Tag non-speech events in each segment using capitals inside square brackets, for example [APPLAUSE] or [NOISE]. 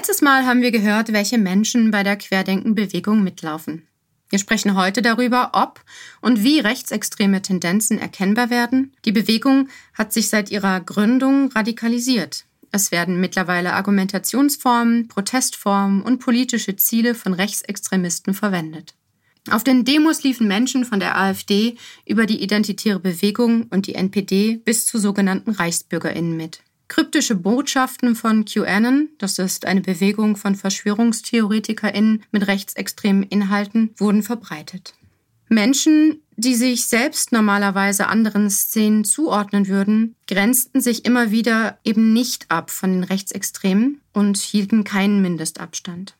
Letztes Mal haben wir gehört, welche Menschen bei der Querdenkenbewegung mitlaufen. Wir sprechen heute darüber, ob und wie rechtsextreme Tendenzen erkennbar werden. Die Bewegung hat sich seit ihrer Gründung radikalisiert. Es werden mittlerweile Argumentationsformen, Protestformen und politische Ziele von Rechtsextremisten verwendet. Auf den Demos liefen Menschen von der AfD über die Identitäre Bewegung und die NPD bis zu sogenannten Reichsbürgerinnen mit. Kryptische Botschaften von QAnon, das ist eine Bewegung von VerschwörungstheoretikerInnen mit rechtsextremen Inhalten, wurden verbreitet. Menschen, die sich selbst normalerweise anderen Szenen zuordnen würden, grenzten sich immer wieder eben nicht ab von den Rechtsextremen und hielten keinen Mindestabstand.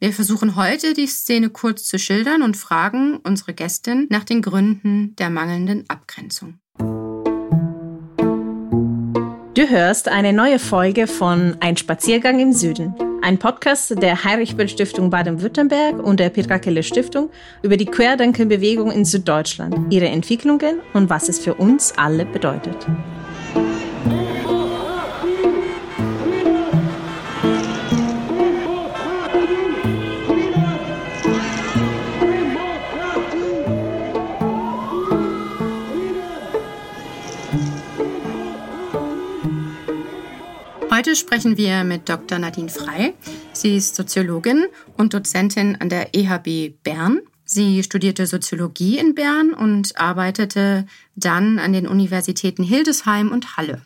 Wir versuchen heute, die Szene kurz zu schildern und fragen unsere Gästin nach den Gründen der mangelnden Abgrenzung. Du hörst eine neue Folge von Ein Spaziergang im Süden, ein Podcast der Heinrich-Böll-Stiftung Baden-Württemberg und der Petra Kelle Stiftung über die Querdenkenbewegung in Süddeutschland, ihre Entwicklungen und was es für uns alle bedeutet. Heute sprechen wir mit Dr. Nadine Frei. Sie ist Soziologin und Dozentin an der EHB Bern. Sie studierte Soziologie in Bern und arbeitete dann an den Universitäten Hildesheim und Halle.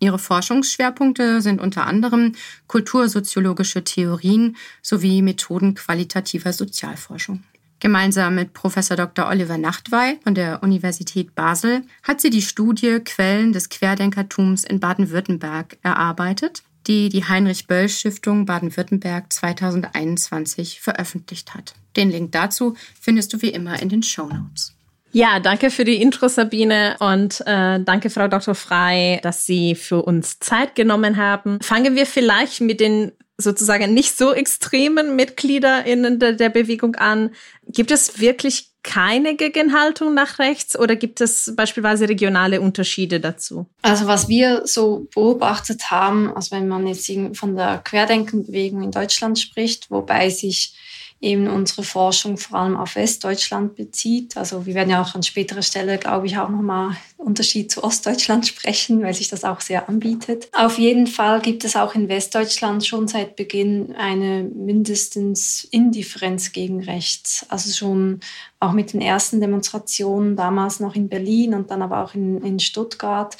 Ihre Forschungsschwerpunkte sind unter anderem kultursoziologische Theorien sowie Methoden qualitativer Sozialforschung. Gemeinsam mit Professor Dr. Oliver Nachtwey von der Universität Basel hat sie die Studie Quellen des Querdenkertums in Baden-Württemberg erarbeitet, die die Heinrich-Böll-Stiftung Baden-Württemberg 2021 veröffentlicht hat. Den Link dazu findest du wie immer in den Show Notes. Ja, danke für die Intro, Sabine, und äh, danke, Frau Dr. Frei, dass Sie für uns Zeit genommen haben. Fangen wir vielleicht mit den sozusagen nicht so extremen Mitglieder in der, der Bewegung an. Gibt es wirklich keine Gegenhaltung nach rechts oder gibt es beispielsweise regionale Unterschiede dazu? Also was wir so beobachtet haben, also wenn man jetzt von der Querdenkenbewegung in Deutschland spricht, wobei sich eben unsere Forschung vor allem auf Westdeutschland bezieht. Also wir werden ja auch an späterer Stelle, glaube ich, auch nochmal Unterschied zu Ostdeutschland [LAUGHS] sprechen, weil sich das auch sehr anbietet. Auf jeden Fall gibt es auch in Westdeutschland schon seit Beginn eine mindestens Indifferenz gegen rechts. Also schon auch mit den ersten Demonstrationen, damals noch in Berlin und dann aber auch in, in Stuttgart,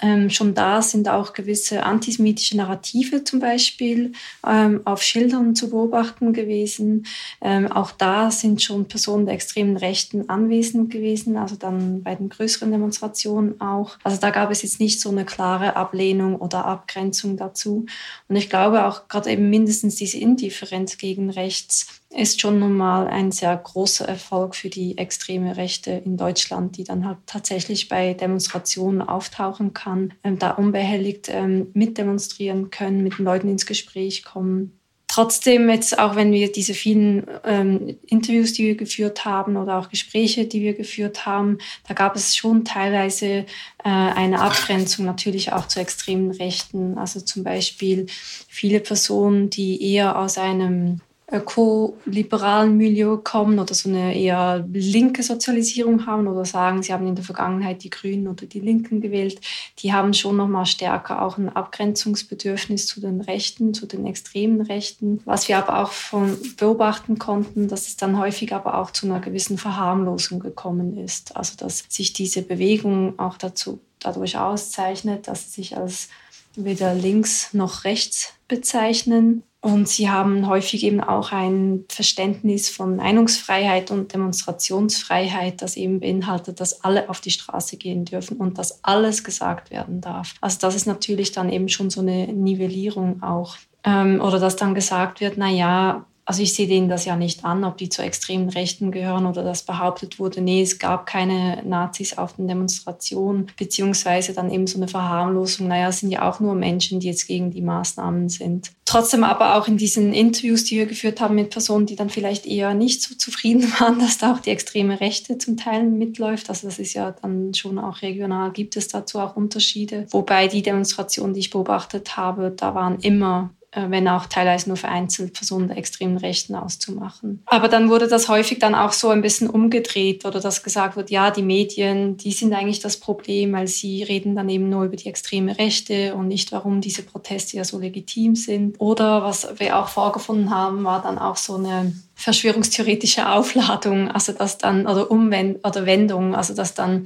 ähm, schon da sind auch gewisse antisemitische Narrative zum Beispiel ähm, auf Schildern zu beobachten gewesen. Ähm, auch da sind schon Personen der extremen Rechten anwesend gewesen, also dann bei den größeren Demonstrationen auch. Also da gab es jetzt nicht so eine klare Ablehnung oder Abgrenzung dazu. Und ich glaube auch gerade eben mindestens diese Indifferenz gegen rechts ist schon nun mal ein sehr großer Erfolg für die extreme Rechte in Deutschland, die dann halt tatsächlich bei Demonstrationen auftauchen kann, ähm, da unbehelligt ähm, mitdemonstrieren können, mit den Leuten ins Gespräch kommen. Trotzdem, jetzt auch wenn wir diese vielen ähm, Interviews, die wir geführt haben oder auch Gespräche, die wir geführt haben, da gab es schon teilweise äh, eine Abgrenzung natürlich auch zu extremen Rechten. Also zum Beispiel viele Personen, die eher aus einem öko-liberalen Milieu kommen oder so eine eher linke Sozialisierung haben oder sagen, sie haben in der Vergangenheit die Grünen oder die Linken gewählt, die haben schon noch mal stärker auch ein Abgrenzungsbedürfnis zu den Rechten, zu den extremen Rechten. Was wir aber auch von beobachten konnten, dass es dann häufig aber auch zu einer gewissen Verharmlosung gekommen ist. Also dass sich diese Bewegung auch dazu dadurch auszeichnet, dass sie sich als weder links noch rechts bezeichnen und sie haben häufig eben auch ein Verständnis von Meinungsfreiheit und Demonstrationsfreiheit, das eben beinhaltet, dass alle auf die Straße gehen dürfen und dass alles gesagt werden darf. Also das ist natürlich dann eben schon so eine Nivellierung auch. Ähm, oder dass dann gesagt wird, na ja, also ich sehe denen das ja nicht an, ob die zu extremen Rechten gehören oder dass behauptet wurde, nee, es gab keine Nazis auf den Demonstrationen, beziehungsweise dann eben so eine Verharmlosung, naja, es sind ja auch nur Menschen, die jetzt gegen die Maßnahmen sind. Trotzdem aber auch in diesen Interviews, die wir geführt haben mit Personen, die dann vielleicht eher nicht so zufrieden [LAUGHS] waren, dass da auch die extreme Rechte zum Teil mitläuft. Also das ist ja dann schon auch regional, gibt es dazu auch Unterschiede. Wobei die Demonstrationen, die ich beobachtet habe, da waren immer wenn auch teilweise nur vereinzelt Personen der extremen Rechten auszumachen. Aber dann wurde das häufig dann auch so ein bisschen umgedreht oder dass gesagt wird, ja, die Medien, die sind eigentlich das Problem, weil sie reden dann eben nur über die extreme Rechte und nicht, warum diese Proteste ja so legitim sind. Oder was wir auch vorgefunden haben, war dann auch so eine verschwörungstheoretische Aufladung, also dass dann, oder Umwend oder Wendung, also dass dann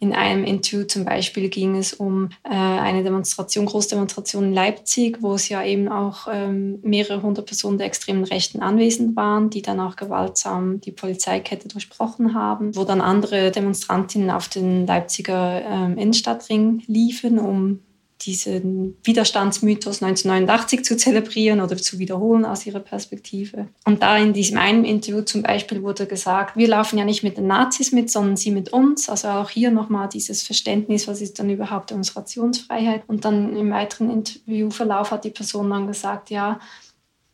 in einem Interview zum Beispiel ging es um äh, eine Demonstration, Großdemonstration in Leipzig, wo es ja eben auch ähm, mehrere hundert Personen der extremen Rechten anwesend waren, die dann auch gewaltsam die Polizeikette durchbrochen haben, wo dann andere Demonstrantinnen auf den Leipziger ähm, Innenstadtring liefen, um diesen Widerstandsmythos 1989 zu zelebrieren oder zu wiederholen aus ihrer Perspektive. Und da in diesem einen Interview zum Beispiel wurde gesagt, wir laufen ja nicht mit den Nazis mit, sondern sie mit uns. Also auch hier nochmal dieses Verständnis, was ist dann überhaupt Demonstrationsfreiheit. Und dann im weiteren Interviewverlauf hat die Person dann gesagt, ja,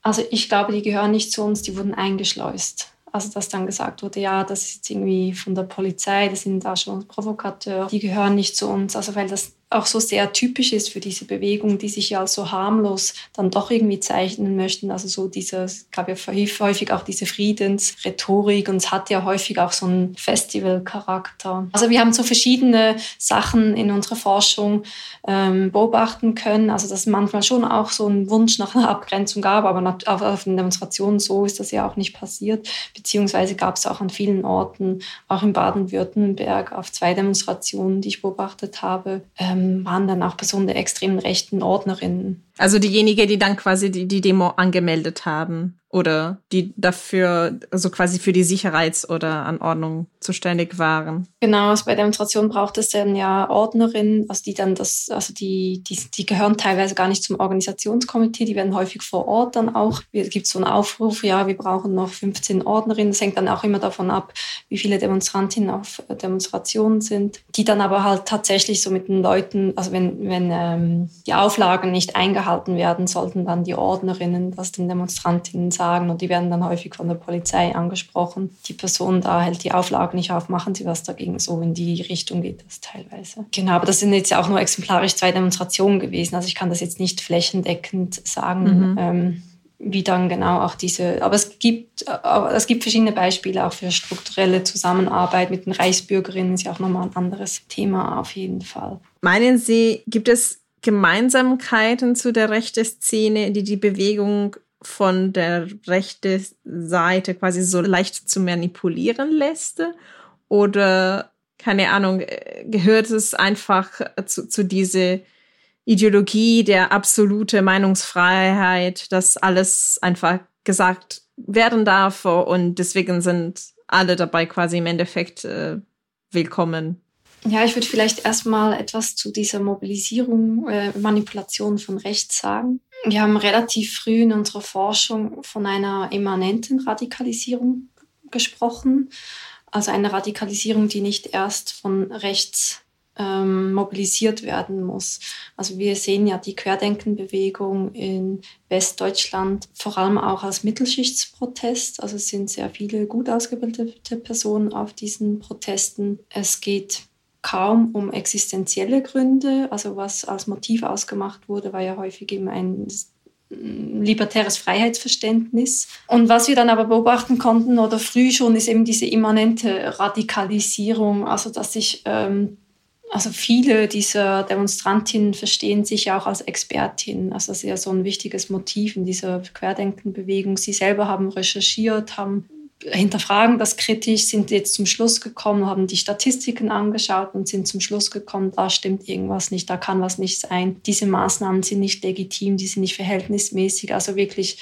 also ich glaube, die gehören nicht zu uns, die wurden eingeschleust. Also dass dann gesagt wurde, ja, das ist jetzt irgendwie von der Polizei, das sind da schon Provokateure, die gehören nicht zu uns. Also weil das auch so sehr typisch ist für diese Bewegung, die sich ja als so harmlos dann doch irgendwie zeichnen möchten. Also so dieser, es gab ja häufig auch diese Friedensrhetorik und es hat ja häufig auch so einen Festivalcharakter. Also wir haben so verschiedene Sachen in unserer Forschung ähm, beobachten können. Also dass manchmal schon auch so einen Wunsch nach einer Abgrenzung gab, aber auf, auf den Demonstrationen so ist das ja auch nicht passiert. Beziehungsweise gab es auch an vielen Orten, auch in Baden-Württemberg, auf zwei Demonstrationen, die ich beobachtet habe, ähm, waren dann auch Personen der extremen rechten Ordnerinnen. Also diejenige, die dann quasi die, die Demo angemeldet haben oder die dafür, also quasi für die Sicherheits- oder Anordnung zuständig waren. Genau, also bei Demonstrationen braucht es dann ja Ordnerinnen, also die dann das, also die, die, die gehören teilweise gar nicht zum Organisationskomitee, die werden häufig vor Ort dann auch. Es gibt so einen Aufruf, ja, wir brauchen noch 15 Ordnerinnen. Das hängt dann auch immer davon ab, wie viele Demonstrantinnen auf Demonstrationen sind, die dann aber halt tatsächlich so mit den Leuten, also wenn, wenn ähm, die Auflagen nicht eingehalten gehalten werden, sollten dann die Ordnerinnen das den Demonstrantinnen sagen und die werden dann häufig von der Polizei angesprochen. Die Person da hält die Auflagen nicht auf, machen sie was dagegen. So in die Richtung geht das teilweise. Genau, aber das sind jetzt ja auch nur exemplarisch zwei Demonstrationen gewesen. Also ich kann das jetzt nicht flächendeckend sagen. Mhm. Ähm, wie dann genau auch diese, aber es gibt, es gibt verschiedene Beispiele auch für strukturelle Zusammenarbeit mit den Reichsbürgerinnen, ist ja auch nochmal ein anderes Thema auf jeden Fall. Meinen Sie, gibt es Gemeinsamkeiten zu der rechten Szene, die die Bewegung von der rechten Seite quasi so leicht zu manipulieren lässt? Oder, keine Ahnung, gehört es einfach zu, zu dieser Ideologie der absolute Meinungsfreiheit, dass alles einfach gesagt werden darf und deswegen sind alle dabei quasi im Endeffekt äh, willkommen? Ja, ich würde vielleicht erstmal etwas zu dieser Mobilisierung, äh, Manipulation von rechts sagen. Wir haben relativ früh in unserer Forschung von einer immanenten Radikalisierung gesprochen, also eine Radikalisierung, die nicht erst von rechts ähm, mobilisiert werden muss. Also wir sehen ja die Querdenkenbewegung in Westdeutschland vor allem auch als Mittelschichtsprotest. Also es sind sehr viele gut ausgebildete Personen auf diesen Protesten. Es geht kaum um existenzielle Gründe. Also was als Motiv ausgemacht wurde, war ja häufig eben ein libertäres Freiheitsverständnis. Und was wir dann aber beobachten konnten oder früh schon, ist eben diese immanente Radikalisierung, also dass sich ähm, also viele dieser Demonstrantinnen verstehen sich ja auch als Expertinnen. Also das ist ja so ein wichtiges Motiv in dieser Querdenkenbewegung. Sie selber haben recherchiert, haben hinterfragen das kritisch, sind jetzt zum Schluss gekommen, haben die Statistiken angeschaut und sind zum Schluss gekommen, da stimmt irgendwas nicht, da kann was nicht sein. Diese Maßnahmen sind nicht legitim, die sind nicht verhältnismäßig. Also wirklich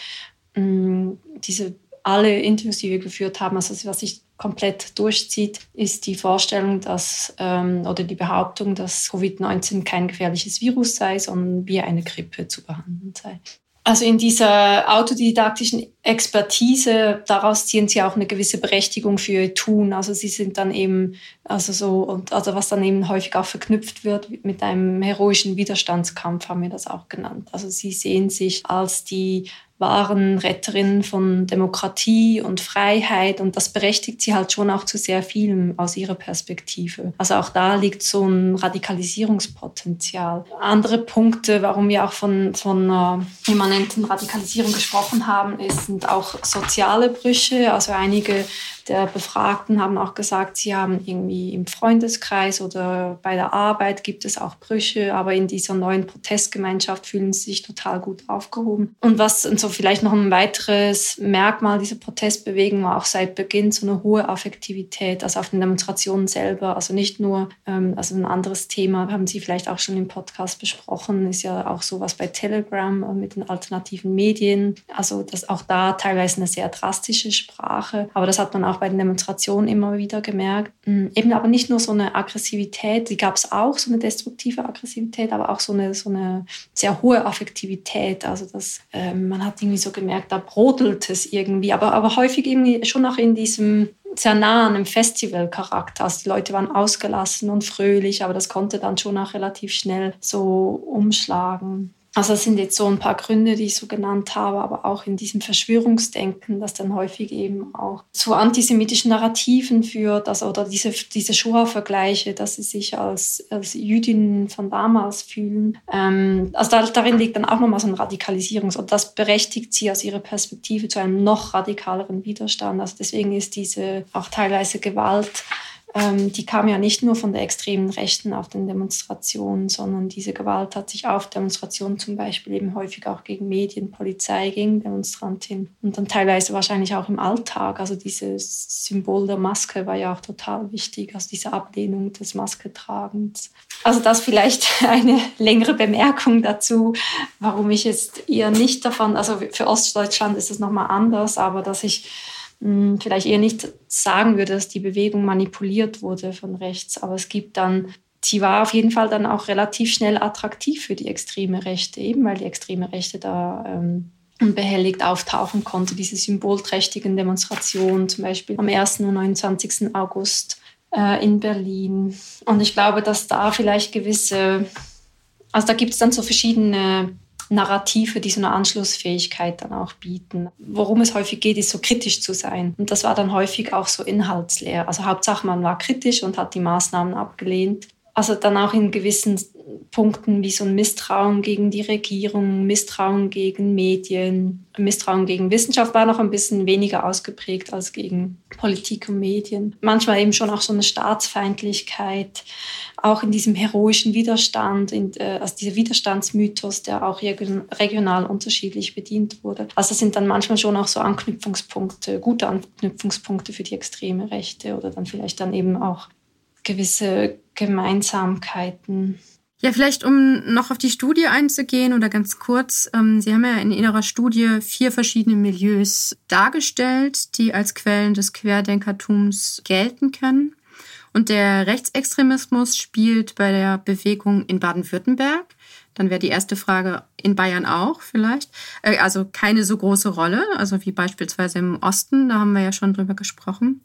mh, mm, diese alle Interviews, die wir geführt haben, also was sich komplett durchzieht, ist die Vorstellung, dass ähm, oder die Behauptung, dass Covid-19 kein gefährliches Virus sei, sondern wie eine Grippe zu behandeln sei. Also in dieser autodidaktischen Expertise, daraus ziehen sie auch eine gewisse Berechtigung für ihr Tun. Also sie sind dann eben, also so, und also was dann eben häufig auch verknüpft wird mit einem heroischen Widerstandskampf, haben wir das auch genannt. Also sie sehen sich als die wahren Retterinnen von Demokratie und Freiheit und das berechtigt sie halt schon auch zu sehr vielem aus ihrer Perspektive. Also auch da liegt so ein Radikalisierungspotenzial. Andere Punkte, warum wir auch von, von einer immanenten Radikalisierung gesprochen haben, sind auch soziale Brüche. Also einige der Befragten haben auch gesagt, sie haben irgendwie im Freundeskreis oder bei der Arbeit gibt es auch Brüche, aber in dieser neuen Protestgemeinschaft fühlen sie sich total gut aufgehoben. Und was und so vielleicht noch ein weiteres Merkmal dieser Protestbewegung war auch seit Beginn so eine hohe Affektivität, also auf den Demonstrationen selber, also nicht nur, ähm, also ein anderes Thema haben Sie vielleicht auch schon im Podcast besprochen, ist ja auch sowas bei Telegram äh, mit den alternativen Medien, also das auch da teilweise eine sehr drastische Sprache, aber das hat man auch bei den Demonstrationen immer wieder gemerkt. Mm, eben aber nicht nur so eine Aggressivität, die gab es auch, so eine destruktive Aggressivität, aber auch so eine, so eine sehr hohe Affektivität. Also das, äh, man hat irgendwie so gemerkt, da brodelt es irgendwie, aber, aber häufig irgendwie schon noch in diesem sehr nah an einem Festivalcharakter. Also die Leute waren ausgelassen und fröhlich, aber das konnte dann schon auch relativ schnell so umschlagen. Also das sind jetzt so ein paar Gründe, die ich so genannt habe, aber auch in diesem Verschwörungsdenken, das dann häufig eben auch zu antisemitischen Narrativen führt, also oder diese, diese Shoah-Vergleiche, dass sie sich als, als Jüdinnen von damals fühlen. Ähm, also da, darin liegt dann auch nochmal so ein Radikalisierungs- und das berechtigt sie aus ihrer Perspektive zu einem noch radikaleren Widerstand. Also deswegen ist diese auch teilweise Gewalt ähm, die kam ja nicht nur von der extremen Rechten auf den Demonstrationen, sondern diese Gewalt hat sich auf Demonstrationen zum Beispiel eben häufig auch gegen Medien, Polizei, gegen Demonstrantinnen und dann teilweise wahrscheinlich auch im Alltag. Also dieses Symbol der Maske war ja auch total wichtig, also diese Ablehnung des Masketragens. Also das vielleicht [LAUGHS] eine längere Bemerkung dazu, warum ich jetzt eher nicht davon, also für Ostdeutschland ist es nochmal anders, aber dass ich hm, vielleicht eher nicht sagen würde, dass die Bewegung manipuliert wurde von rechts, aber es gibt dann, sie war auf jeden Fall dann auch relativ schnell attraktiv für die extreme Rechte, eben weil die extreme Rechte da ähm, unbehelligt auftauchen konnte, diese symbolträchtigen Demonstrationen, zum Beispiel am 1. und 29. August äh, in Berlin. Und ich glaube, dass da vielleicht gewisse, also da gibt es dann so verschiedene Narrative, die so eine Anschlussfähigkeit dann auch bieten. Worum es häufig geht, ist so kritisch zu sein. Und das war dann häufig auch so inhaltsleer. Also Hauptsache, man war kritisch und hat die Maßnahmen abgelehnt. Also dann auch in gewissen Punkten wie so ein Misstrauen gegen die Regierung, Misstrauen gegen Medien, Misstrauen gegen Wissenschaft war noch ein bisschen weniger ausgeprägt als gegen Politik und Medien. Manchmal eben schon auch so eine Staatsfeindlichkeit, auch in diesem heroischen Widerstand, in, äh, also dieser Widerstandsmythos, der auch regional unterschiedlich bedient wurde. Also das sind dann manchmal schon auch so Anknüpfungspunkte, gute Anknüpfungspunkte für die extreme Rechte oder dann vielleicht dann eben auch gewisse Gemeinsamkeiten. Ja, vielleicht um noch auf die Studie einzugehen oder ganz kurz. Ähm, Sie haben ja in Ihrer Studie vier verschiedene Milieus dargestellt, die als Quellen des Querdenkertums gelten können. Und der Rechtsextremismus spielt bei der Bewegung in Baden-Württemberg. Dann wäre die erste Frage in Bayern auch vielleicht. Äh, also keine so große Rolle, also wie beispielsweise im Osten, da haben wir ja schon drüber gesprochen.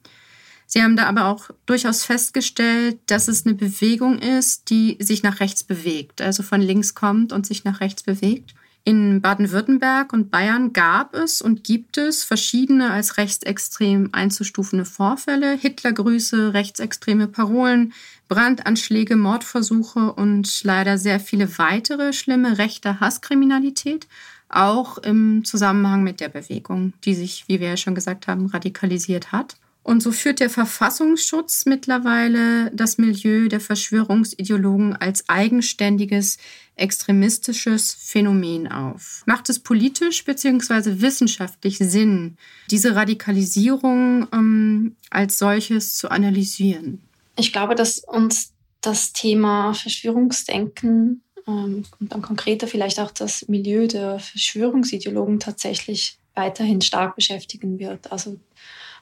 Sie haben da aber auch durchaus festgestellt, dass es eine Bewegung ist, die sich nach rechts bewegt, also von links kommt und sich nach rechts bewegt. In Baden-Württemberg und Bayern gab es und gibt es verschiedene als rechtsextrem einzustufende Vorfälle, Hitlergrüße, rechtsextreme Parolen, Brandanschläge, Mordversuche und leider sehr viele weitere schlimme rechte Hasskriminalität, auch im Zusammenhang mit der Bewegung, die sich, wie wir ja schon gesagt haben, radikalisiert hat. Und so führt der Verfassungsschutz mittlerweile das Milieu der Verschwörungsideologen als eigenständiges extremistisches Phänomen auf. Macht es politisch bzw. wissenschaftlich Sinn, diese Radikalisierung ähm, als solches zu analysieren? Ich glaube, dass uns das Thema Verschwörungsdenken ähm, und dann konkreter vielleicht auch das Milieu der Verschwörungsideologen tatsächlich weiterhin stark beschäftigen wird. Also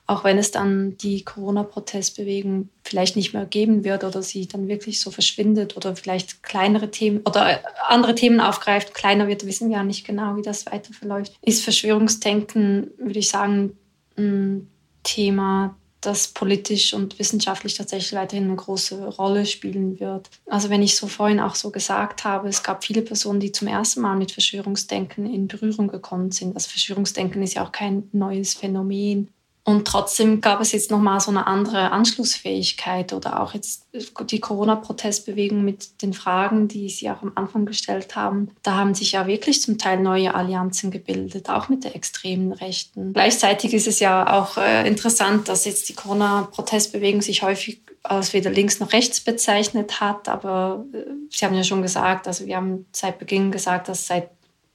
auch wenn es dann die Corona-Protestbewegung vielleicht nicht mehr geben wird oder sie dann wirklich so verschwindet oder vielleicht kleinere Themen oder andere Themen aufgreift, kleiner wird, wissen wir ja nicht genau, wie das weiter verläuft, ist Verschwörungsdenken, würde ich sagen, ein Thema, das politisch und wissenschaftlich tatsächlich weiterhin eine große Rolle spielen wird. Also wenn ich so vorhin auch so gesagt habe, es gab viele Personen, die zum ersten Mal mit Verschwörungsdenken in Berührung gekommen sind. Also Verschwörungsdenken ist ja auch kein neues Phänomen. Und trotzdem gab es jetzt nochmal so eine andere Anschlussfähigkeit oder auch jetzt die Corona-Protestbewegung mit den Fragen, die Sie auch am Anfang gestellt haben. Da haben sich ja wirklich zum Teil neue Allianzen gebildet, auch mit der extremen Rechten. Gleichzeitig ist es ja auch äh, interessant, dass jetzt die Corona-Protestbewegung sich häufig als weder links noch rechts bezeichnet hat. Aber äh, Sie haben ja schon gesagt, also wir haben seit Beginn gesagt, dass seit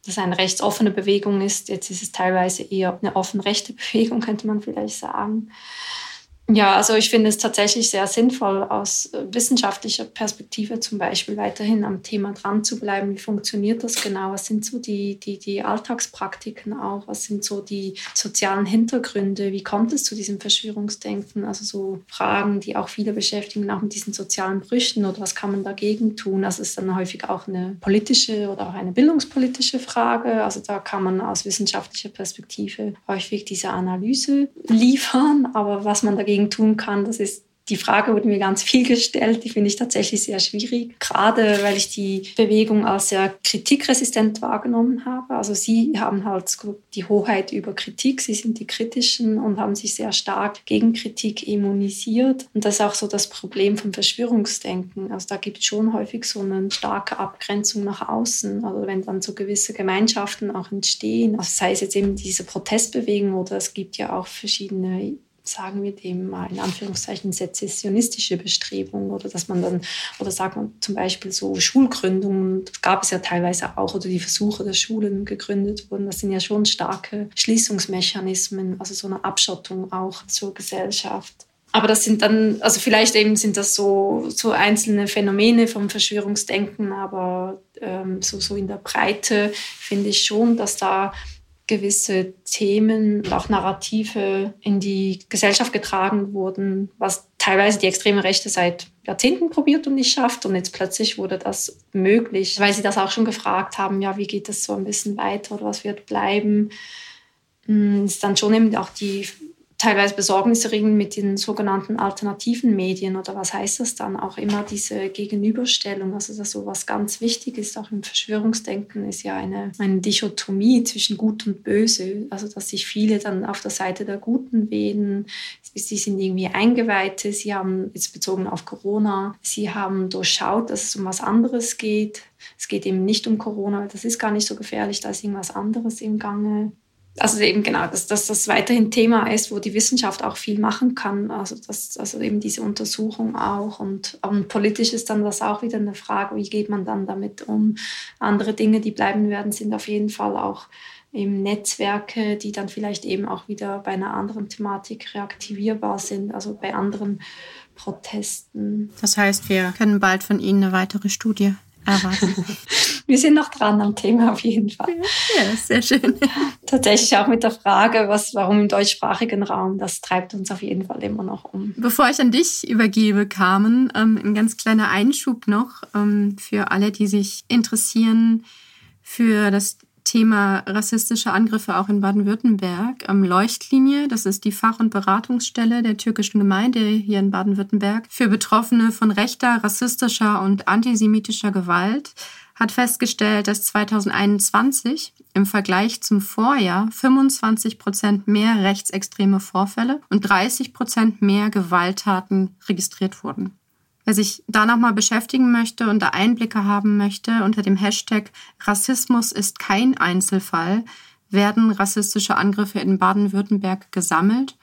das eine rechtsoffene Bewegung ist. Jetzt ist es teilweise eher eine offen rechte [LAUGHS] Bewegung, könnte man vielleicht sagen. Ja, also ich finde es tatsächlich sehr sinnvoll, aus äh, wissenschaftlicher Perspektive zum Beispiel weiterhin am Thema dran zu bleiben. Wie funktioniert das genau? Was sind so die, die, die Alltagspraktiken auch? Was sind so die sozialen Hintergründe? Wie kommt es zu diesem Verschwörungsdenken? Also so Fragen, die auch viele beschäftigen, auch mit diesen sozialen Brüchen oder was kann man dagegen tun? Es ist dann häufig auch eine politische oder auch eine bildungspolitische Frage. Also da kann man aus wissenschaftlicher Perspektive häufig diese Analyse liefern. Aber was man dagegen dagegen tun kann. Das ist die Frage wurde mir ganz viel gestellt, die finde ich tatsächlich sehr schwierig, gerade weil ich die Bewegung als sehr kritikresistent wahrgenommen habe. Also sie haben halt die Hoheit über Kritik, sie sind die Kritischen und haben sich sehr stark gegen Kritik immunisiert. Und das ist auch so das Problem vom Verschwörungsdenken. Also da gibt es schon häufig so eine starke Abgrenzung nach außen. Also wenn dann so gewisse Gemeinschaften auch entstehen, also sei es jetzt eben diese Protestbewegung oder es gibt ja auch verschiedene sagen wir dem mal in Anführungszeichen sezessionistische Bestrebungen oder dass man dann, oder sagt man zum Beispiel so Schulgründungen, gab es ja teilweise auch, oder die Versuche, dass Schulen gegründet wurden, das sind ja schon starke Schließungsmechanismen, also so eine Abschottung auch zur Gesellschaft. Aber das sind dann, also vielleicht eben sind das so, so einzelne Phänomene vom Verschwörungsdenken, aber ähm, so, so in der Breite finde ich schon, dass da gewisse Themen und auch Narrative in die Gesellschaft getragen wurden, was teilweise die extreme Rechte seit Jahrzehnten probiert und nicht schafft. Und jetzt plötzlich wurde das möglich, weil sie das auch schon gefragt haben, ja, wie geht das so ein bisschen weiter oder was wird bleiben. Hm, ist dann schon eben auch die teilweise besorgniserregend mit den sogenannten alternativen Medien oder was heißt das dann? Auch immer diese Gegenüberstellung, also das so was ganz wichtig ist, auch im Verschwörungsdenken, ist ja eine, eine Dichotomie zwischen Gut und Böse. Also dass sich viele dann auf der Seite der Guten wählen, sie sind irgendwie Eingeweihte, sie haben jetzt bezogen auf Corona, sie haben durchschaut, dass es um was anderes geht. Es geht eben nicht um Corona, das ist gar nicht so gefährlich, da ist irgendwas anderes im Gange also eben genau, dass, dass das weiterhin Thema ist, wo die Wissenschaft auch viel machen kann. Also, dass, also eben diese Untersuchung auch. Und, und politisch ist dann das auch wieder eine Frage, wie geht man dann damit um? Andere Dinge, die bleiben werden, sind auf jeden Fall auch eben Netzwerke, die dann vielleicht eben auch wieder bei einer anderen Thematik reaktivierbar sind, also bei anderen Protesten. Das heißt, wir können bald von Ihnen eine weitere Studie erwarten. [LAUGHS] wir sind noch dran am Thema auf jeden Fall. Ja, sehr schön. [LAUGHS] Tatsächlich auch mit der Frage, was, warum im deutschsprachigen Raum, das treibt uns auf jeden Fall immer noch um. Bevor ich an dich übergebe, Carmen, ähm, ein ganz kleiner Einschub noch ähm, für alle, die sich interessieren für das Thema rassistische Angriffe auch in Baden-Württemberg. Leuchtlinie, das ist die Fach- und Beratungsstelle der türkischen Gemeinde hier in Baden-Württemberg für Betroffene von rechter, rassistischer und antisemitischer Gewalt hat festgestellt, dass 2021 im Vergleich zum Vorjahr 25 Prozent mehr rechtsextreme Vorfälle und 30 Prozent mehr Gewalttaten registriert wurden. Wer sich da nochmal beschäftigen möchte und da Einblicke haben möchte, unter dem Hashtag Rassismus ist kein Einzelfall werden rassistische Angriffe in Baden-Württemberg gesammelt.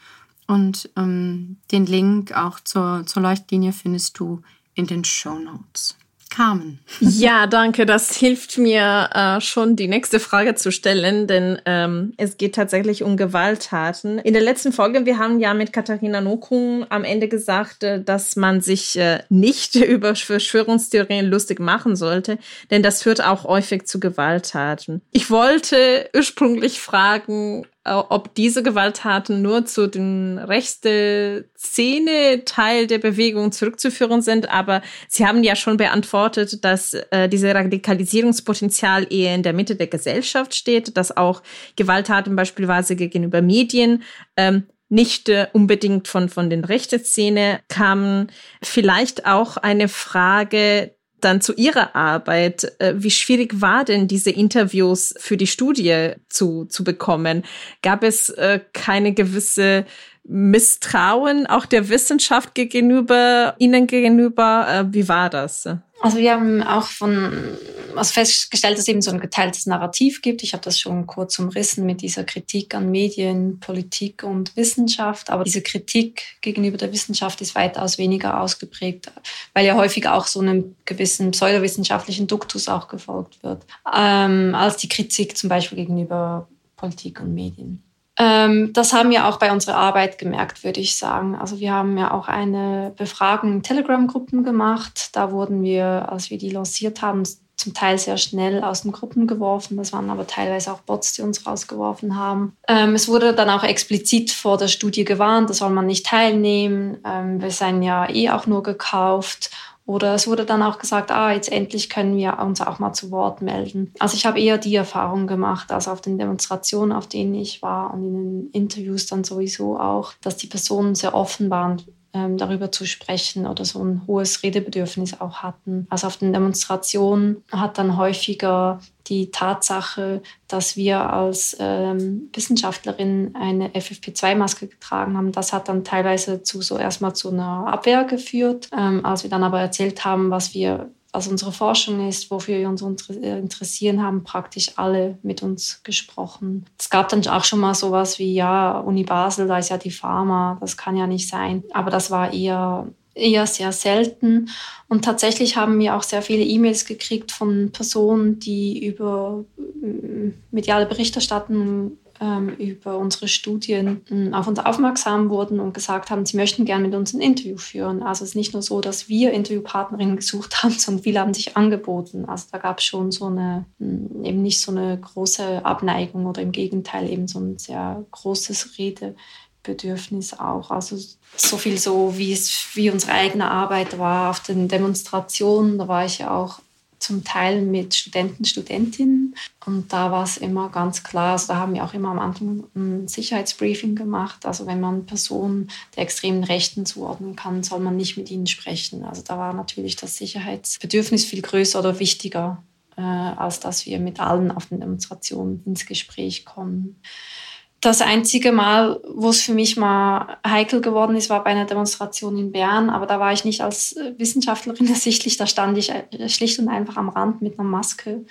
Und ähm, den Link auch zur, zur Leuchtlinie findest du in den Show Notes. Carmen. Ja, danke. Das hilft mir äh, schon, die nächste Frage zu stellen, denn ähm, es geht tatsächlich um Gewalttaten. In der letzten Folge, wir haben ja mit Katharina Nokun am Ende gesagt, äh, dass man sich äh, nicht [LAUGHS] über Verschwörungstheorien lustig machen sollte, denn das führt auch häufig zu Gewalttaten. Ich wollte ursprünglich fragen, ob diese Gewalttaten nur zu den rechten Szene-Teil der Bewegung zurückzuführen sind, aber Sie haben ja schon beantwortet, dass äh, dieses Radikalisierungspotenzial eher in der Mitte der Gesellschaft steht, dass auch Gewalttaten beispielsweise gegenüber Medien ähm, nicht äh, unbedingt von, von den rechten Szene kamen. Vielleicht auch eine Frage dann zu Ihrer Arbeit. Äh, wie schwierig war denn diese Interviews für die Studie zu, zu bekommen? Gab es äh, keine gewisse Misstrauen auch der Wissenschaft gegenüber, Ihnen gegenüber? Äh, wie war das? Also wir haben auch von also festgestellt, dass es eben so ein geteiltes Narrativ gibt. Ich habe das schon kurz umrissen mit dieser Kritik an Medien, Politik und Wissenschaft. Aber diese Kritik gegenüber der Wissenschaft ist weitaus weniger ausgeprägt, weil ja häufig auch so einem gewissen pseudowissenschaftlichen Duktus auch gefolgt wird, ähm, als die Kritik zum Beispiel gegenüber Politik und Medien. Ähm, das haben wir auch bei unserer Arbeit gemerkt, würde ich sagen. Also wir haben ja auch eine Befragung in Telegram-Gruppen gemacht. Da wurden wir, als wir die lanciert haben, zum Teil sehr schnell aus den Gruppen geworfen. Das waren aber teilweise auch Bots, die uns rausgeworfen haben. Ähm, es wurde dann auch explizit vor der Studie gewarnt, da soll man nicht teilnehmen. Ähm, wir seien ja eh auch nur gekauft. Oder es wurde dann auch gesagt, ah, jetzt endlich können wir uns auch mal zu Wort melden. Also ich habe eher die Erfahrung gemacht, also auf den Demonstrationen, auf denen ich war und in den Interviews dann sowieso auch, dass die Personen sehr offen waren ähm, darüber zu sprechen oder so ein hohes Redebedürfnis auch hatten. Also auf den Demonstrationen hat dann häufiger die Tatsache, dass wir als ähm, Wissenschaftlerin eine FFP2-Maske getragen haben, das hat dann teilweise zu so erstmal zu einer Abwehr geführt. Ähm, als wir dann aber erzählt haben, was wir was unsere Forschung ist, wofür wir uns äh, interessieren, haben praktisch alle mit uns gesprochen. Es gab dann auch schon mal sowas wie, ja, Uni Basel, da ist ja die Pharma, das kann ja nicht sein. Aber das war eher eher sehr selten. Und tatsächlich haben wir auch sehr viele E-Mails gekriegt von Personen, die über mediale Berichterstattung ähm, über unsere Studien ähm, auf uns aufmerksam wurden und gesagt haben, sie möchten gerne mit uns ein Interview führen. Also es ist nicht nur so, dass wir Interviewpartnerinnen gesucht haben, [LAUGHS] sondern viele haben sich angeboten. Also da gab es schon so eine, ähm, eben nicht so eine große Abneigung oder im Gegenteil eben so ein sehr großes Redebedürfnis auch. Also so viel so, wie es wie unsere eigene Arbeit war auf den Demonstrationen. Da war ich ja auch zum Teil mit Studenten, Studentinnen. Und da war es immer ganz klar, also da haben wir auch immer am Anfang ein Sicherheitsbriefing gemacht. Also wenn man Personen der extremen Rechten zuordnen kann, soll man nicht mit ihnen sprechen. Also da war natürlich das Sicherheitsbedürfnis viel größer oder wichtiger, äh, als dass wir mit allen auf den Demonstrationen ins Gespräch kommen. Das einzige Mal, wo es für mich mal heikel geworden ist, war bei einer Demonstration in Bern. Aber da war ich nicht als Wissenschaftlerin [LAUGHS] ersichtlich. Da stand ich äh, schlicht und einfach am Rand mit einer Maske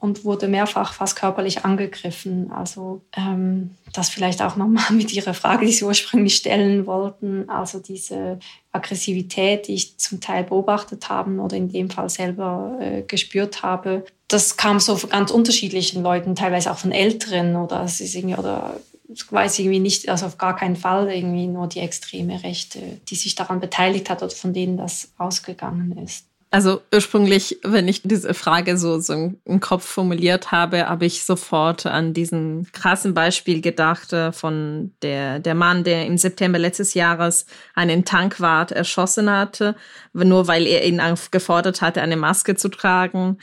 und wurde mehrfach fast körperlich angegriffen. Also ähm, das vielleicht auch nochmal [LAUGHS] mit Ihrer Frage, die Sie ursprünglich stellen wollten. Also diese Aggressivität, die ich zum Teil beobachtet habe oder in dem Fall selber äh, gespürt habe, das kam so von ganz unterschiedlichen Leuten, teilweise auch von Älteren oder oder ich weiß irgendwie nicht, also auf gar keinen Fall irgendwie nur die extreme Rechte, die sich daran beteiligt hat oder von denen das ausgegangen ist. Also ursprünglich, wenn ich diese Frage so, so im Kopf formuliert habe, habe ich sofort an diesen krassen Beispiel gedacht äh, von der, der Mann, der im September letztes Jahres einen Tankwart erschossen hatte, nur weil er ihn gefordert hatte, eine Maske zu tragen.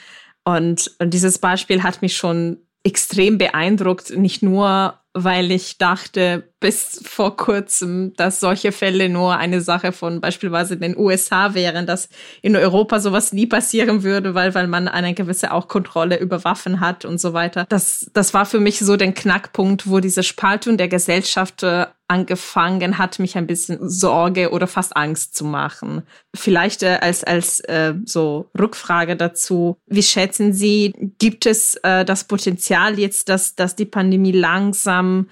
Und, und dieses Beispiel hat mich schon extrem beeindruckt, nicht nur, weil ich dachte, bis vor kurzem, dass solche Fälle nur eine Sache von beispielsweise den USA wären, dass in Europa sowas nie passieren würde, weil, weil man eine gewisse auch Kontrolle über Waffen hat und so weiter. Das, das war für mich so der Knackpunkt, wo diese Spaltung der Gesellschaft äh, angefangen hat, mich ein bisschen Sorge oder fast Angst zu machen. Vielleicht äh, als, als äh, so Rückfrage dazu, wie schätzen Sie, gibt es äh, das Potenzial jetzt, dass, dass die Pandemie langsam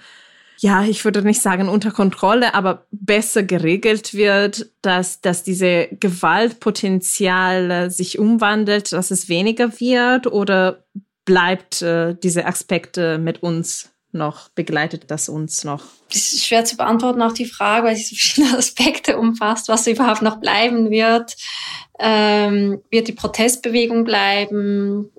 ja, ich würde nicht sagen unter Kontrolle, aber besser geregelt wird, dass, dass diese Gewaltpotenzial sich umwandelt, dass es weniger wird oder bleibt äh, diese Aspekte mit uns noch, begleitet das uns noch? Das ist schwer zu beantworten, auch die Frage, weil sie so viele [LAUGHS] Aspekte umfasst, was überhaupt noch bleiben wird. Ähm, wird die Protestbewegung bleiben?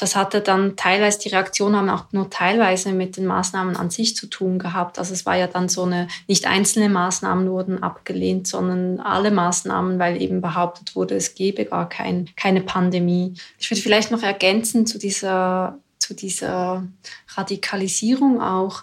das hatte dann teilweise, die Reaktionen haben auch nur teilweise mit den Maßnahmen an sich zu tun gehabt. Also es war ja dann so eine, nicht einzelne Maßnahmen wurden abgelehnt, sondern alle Maßnahmen, weil eben behauptet wurde, es gebe gar kein, keine Pandemie. Ich würde vielleicht noch ergänzen zu dieser, zu dieser Radikalisierung auch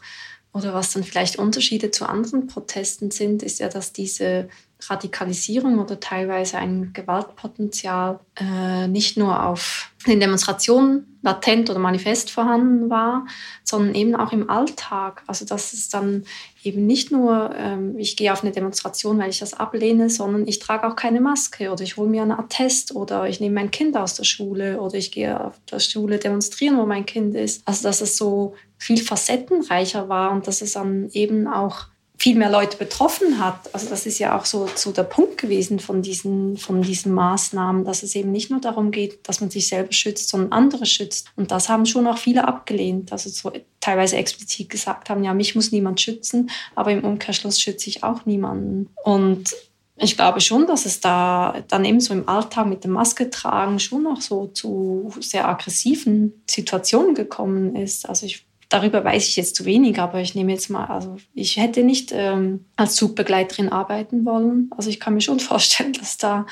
oder was dann vielleicht Unterschiede zu anderen Protesten sind, ist ja, dass diese Radikalisierung oder teilweise ein Gewaltpotenzial äh, nicht nur auf den Demonstrationen latent oder manifest vorhanden war, sondern eben auch im Alltag. Also dass es dann eben nicht nur, ähm, ich gehe auf eine Demonstration, weil ich das ablehne, sondern ich trage auch keine Maske oder ich hole mir einen Attest oder ich nehme mein Kind aus der Schule oder ich gehe auf der Schule demonstrieren, wo mein Kind ist. Also dass es so viel facettenreicher war und dass es dann eben auch viel mehr Leute betroffen hat. Also das ist ja auch so, so der Punkt gewesen von diesen, von diesen Maßnahmen, dass es eben nicht nur darum geht, dass man sich selber schützt, sondern andere schützt. Und das haben schon auch viele abgelehnt. Also so teilweise explizit gesagt haben, ja, mich muss niemand schützen, aber im Umkehrschluss schütze ich auch niemanden. Und ich glaube schon, dass es da dann eben so im Alltag mit dem Maske tragen schon auch so zu sehr aggressiven Situationen gekommen ist. Also ich darüber weiß ich jetzt zu wenig, aber ich nehme jetzt mal, also ich hätte nicht ähm, als Zugbegleiterin arbeiten wollen. Also ich kann mir schon [LAUGHS] vorstellen, dass da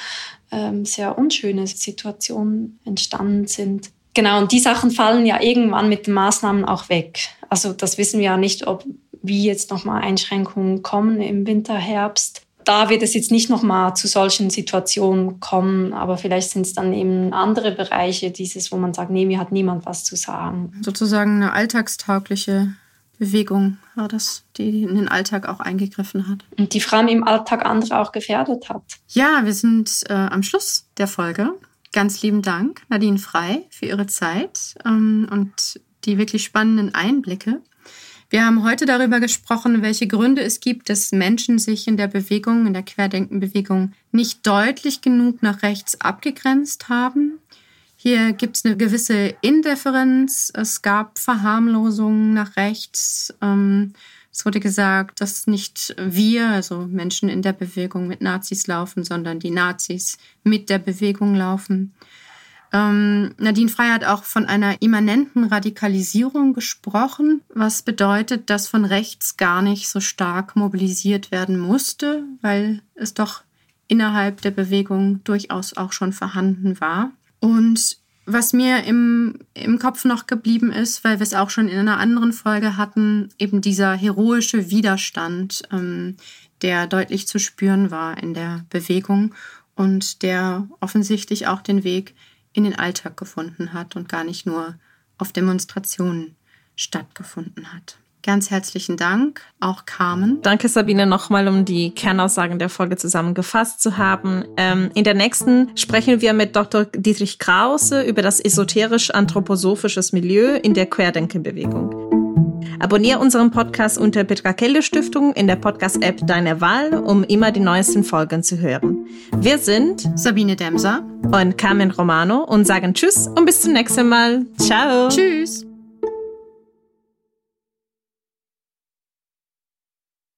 ähm, sehr unschöne Situationen entstanden sind. Genau, und die Sachen fallen ja irgendwann mit den Maßnahmen auch weg. Also das wissen wir ja nicht, ob wie jetzt nochmal Einschränkungen kommen im Winter, Herbst da wird es jetzt nicht nochmal zu solchen Situationen kommen, aber vielleicht sind es dann eben andere Bereiche, dieses, wo man sagt, nee, mir hat niemand was zu sagen. Sozusagen eine alltagstaugliche Bewegung war das, die in den Alltag auch eingegriffen hat. Und die allem im Alltag andere auch gefährdet hat. Ja, wir sind äh, am Schluss der Folge. Ganz lieben Dank, Nadine Frei, für Ihre Zeit ähm, und die wirklich spannenden Einblicke. Wir haben heute darüber gesprochen, welche Gründe es gibt, dass Menschen sich in der Bewegung, in der Querdenkenbewegung nicht deutlich genug nach rechts abgegrenzt haben. Hier gibt es eine gewisse Indifferenz. Es gab Verharmlosungen nach rechts. Ähm, es wurde gesagt, dass nicht wir, also Menschen in der Bewegung mit Nazis laufen, sondern die Nazis mit der Bewegung laufen. Ähm, Nadine Frey hat auch von einer immanenten Radikalisierung gesprochen, was bedeutet, dass von rechts gar nicht so stark mobilisiert werden musste, weil es doch innerhalb der Bewegung durchaus auch schon vorhanden war. Und was mir im, im Kopf noch geblieben ist, weil wir es auch schon in einer anderen Folge hatten, eben dieser heroische Widerstand, ähm, der deutlich zu spüren war in der Bewegung und der offensichtlich auch den Weg in den Alltag gefunden hat und gar nicht nur auf Demonstrationen stattgefunden hat. Ganz herzlichen Dank, auch Carmen. Danke, Sabine, nochmal, um die Kernaussagen der Folge zusammengefasst zu haben. Ähm, in der nächsten sprechen wir mit Dr. Dietrich Krause über das esoterisch-anthroposophisches Milieu in der Querdenkenbewegung. Abonniere unseren Podcast unter Petra Kelle Stiftung in der Podcast-App deiner Wahl, um immer die neuesten Folgen zu hören. Wir sind Sabine Demser und Carmen Romano und sagen Tschüss und bis zum nächsten Mal. Ciao. Tschüss.